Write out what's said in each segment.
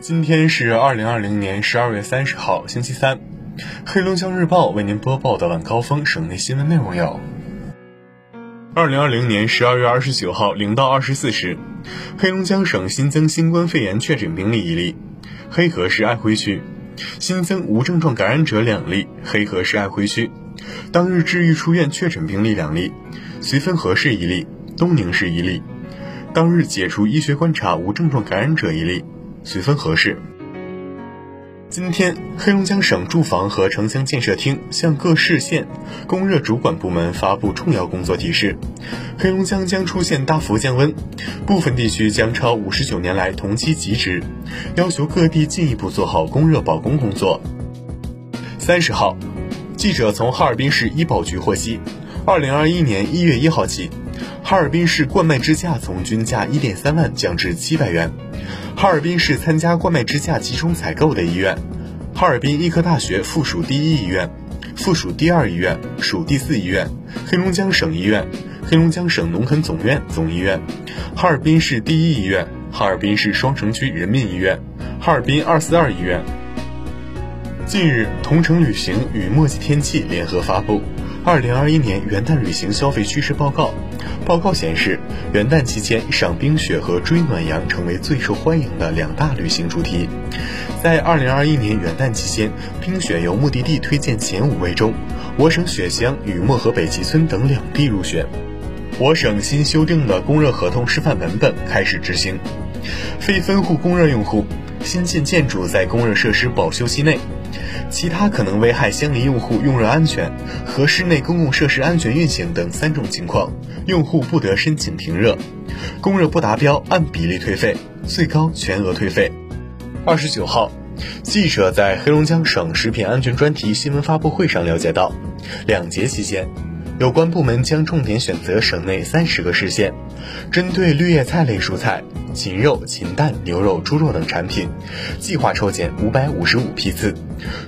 今天是二零二零年十二月三十号，星期三。黑龙江日报为您播报的晚高峰省内新闻内容有：二零二零年十二月二十九号零到二十四时，黑龙江省新增新冠肺炎确诊病例一例，黑河市爱辉区；新增无症状感染者两例，黑河市爱辉区。当日治愈出院确诊病例两例，绥芬河市一例，东宁市一例。当日解除医学观察无症状感染者一例。十分合适。今天，黑龙江省住房和城乡建设厅向各市县供热主管部门发布重要工作提示：黑龙江将出现大幅降温，部分地区将超五十九年来同期极值，要求各地进一步做好供热保供工作。三十号，记者从哈尔滨市医保局获悉，二零二一年一月一号起，哈尔滨市冠脉支架从均价一点三万降至七百元。哈尔滨市参加冠脉支架集中采购的医院：哈尔滨医科大学附属第一医院、附属第二医院、属第四医院、黑龙江省医院、黑龙江省农垦总院总医院、哈尔滨市第一医院、哈尔滨市双城区人民医院、哈尔滨二四二医院。近日，同程旅行与墨迹天气联合发布《二零二一年元旦旅行消费趋势报告》。报告显示，元旦期间赏冰雪和追暖阳成为最受欢迎的两大旅行主题。在2021年元旦期间，冰雪游目的地推荐前五位中，我省雪乡与漠河北极村等两地入选。我省新修订的供热合同示范文本开始执行。非分户供热用户，新建建筑在供热设施保修期内。其他可能危害相邻用户用热安全和室内公共设施安全运行等三种情况，用户不得申请停热。供热不达标，按比例退费，最高全额退费。二十九号，记者在黑龙江省食品安全专题新闻发布会上了解到，两节期间，有关部门将重点选择省内三十个市县，针对绿叶菜类蔬菜。禽肉、禽蛋、牛肉、猪肉等产品，计划抽检五百五十五批次，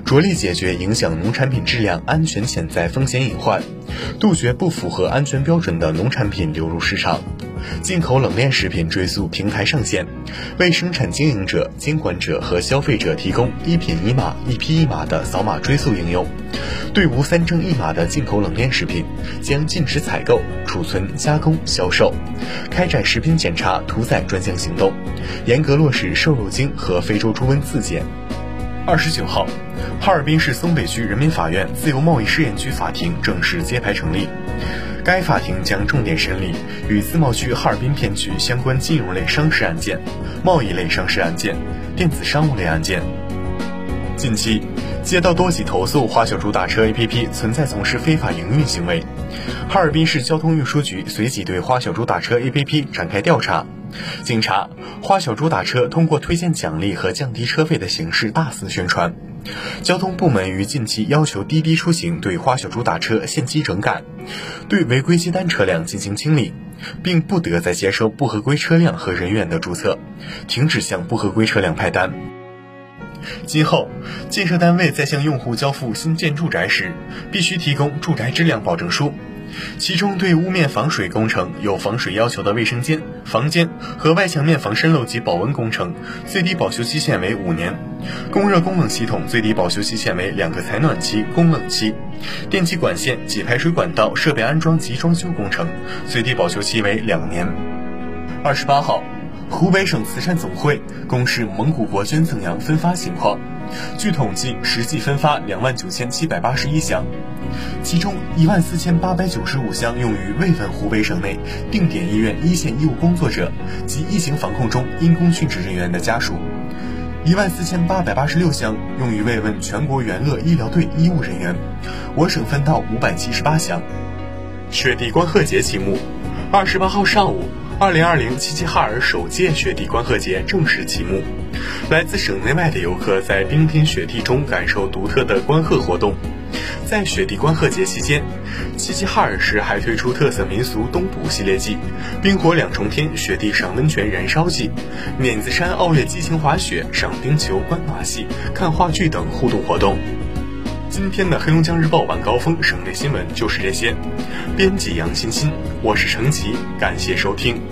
着力解决影响农产品质量安全潜在风险隐患，杜绝不符合安全标准的农产品流入市场。进口冷链食品追溯平台上线，为生产经营者、监管者和消费者提供一品一码、一批一码的扫码追溯应用。对无三证一码的进口冷链食品，将禁止采购、储存、加工、销售。开展食品检查屠宰专项行动，严格落实瘦肉精和非洲猪瘟自检。二十九号，哈尔滨市松北区人民法院自由贸易试验区法庭正式揭牌成立。该法庭将重点审理与自贸区哈尔滨片区相关金融类商事案件、贸易类商事案件、电子商务类案件。近期，接到多起投诉，花小猪打车 APP 存在从事非法营运行为。哈尔滨市交通运输局随即对花小猪打车 APP 展开调查。经查，花小猪打车通过推荐奖励和降低车费的形式大肆宣传。交通部门于近期要求滴滴出行对花小猪打车限期整改，对违规接单车辆进行清理，并不得再接收不合规车辆和人员的注册，停止向不合规车辆派单。今后，建设单位在向用户交付新建住宅时，必须提供住宅质量保证书。其中，对屋面防水工程有防水要求的卫生间、房间和外墙面防渗漏及保温工程，最低保修期限为五年；供热供冷系统最低保修期限为两个采暖期、供冷期；电气管线及排水管道设备安装及装修工程，最低保修期为两年。二十八号，湖北省慈善总会公示蒙古国捐赠羊分发情况，据统计，实际分发两万九千七百八十一箱。其中一万四千八百九十五箱用于慰问湖北省内定点医院一线医务工作者及疫情防控中因公殉职人员的家属，一万四千八百八十六箱用于慰问全国援鄂医疗队医务人员，我省分到五百七十八箱。雪地观鹤节启幕，二十八号上午，二零二零齐齐哈尔首届雪地观鹤节正式启幕，来自省内外的游客在冰天雪地中感受独特的观鹤活动。在雪地观鹤节期间，齐齐哈尔市还推出特色民俗冬捕系列季、冰火两重天雪地赏温泉燃烧季、碾子山奥运激情滑雪、赏冰球、观马戏、看话剧等互动活动。今天的黑龙江日报晚高峰省内新闻就是这些。编辑杨欣欣，我是程吉，感谢收听。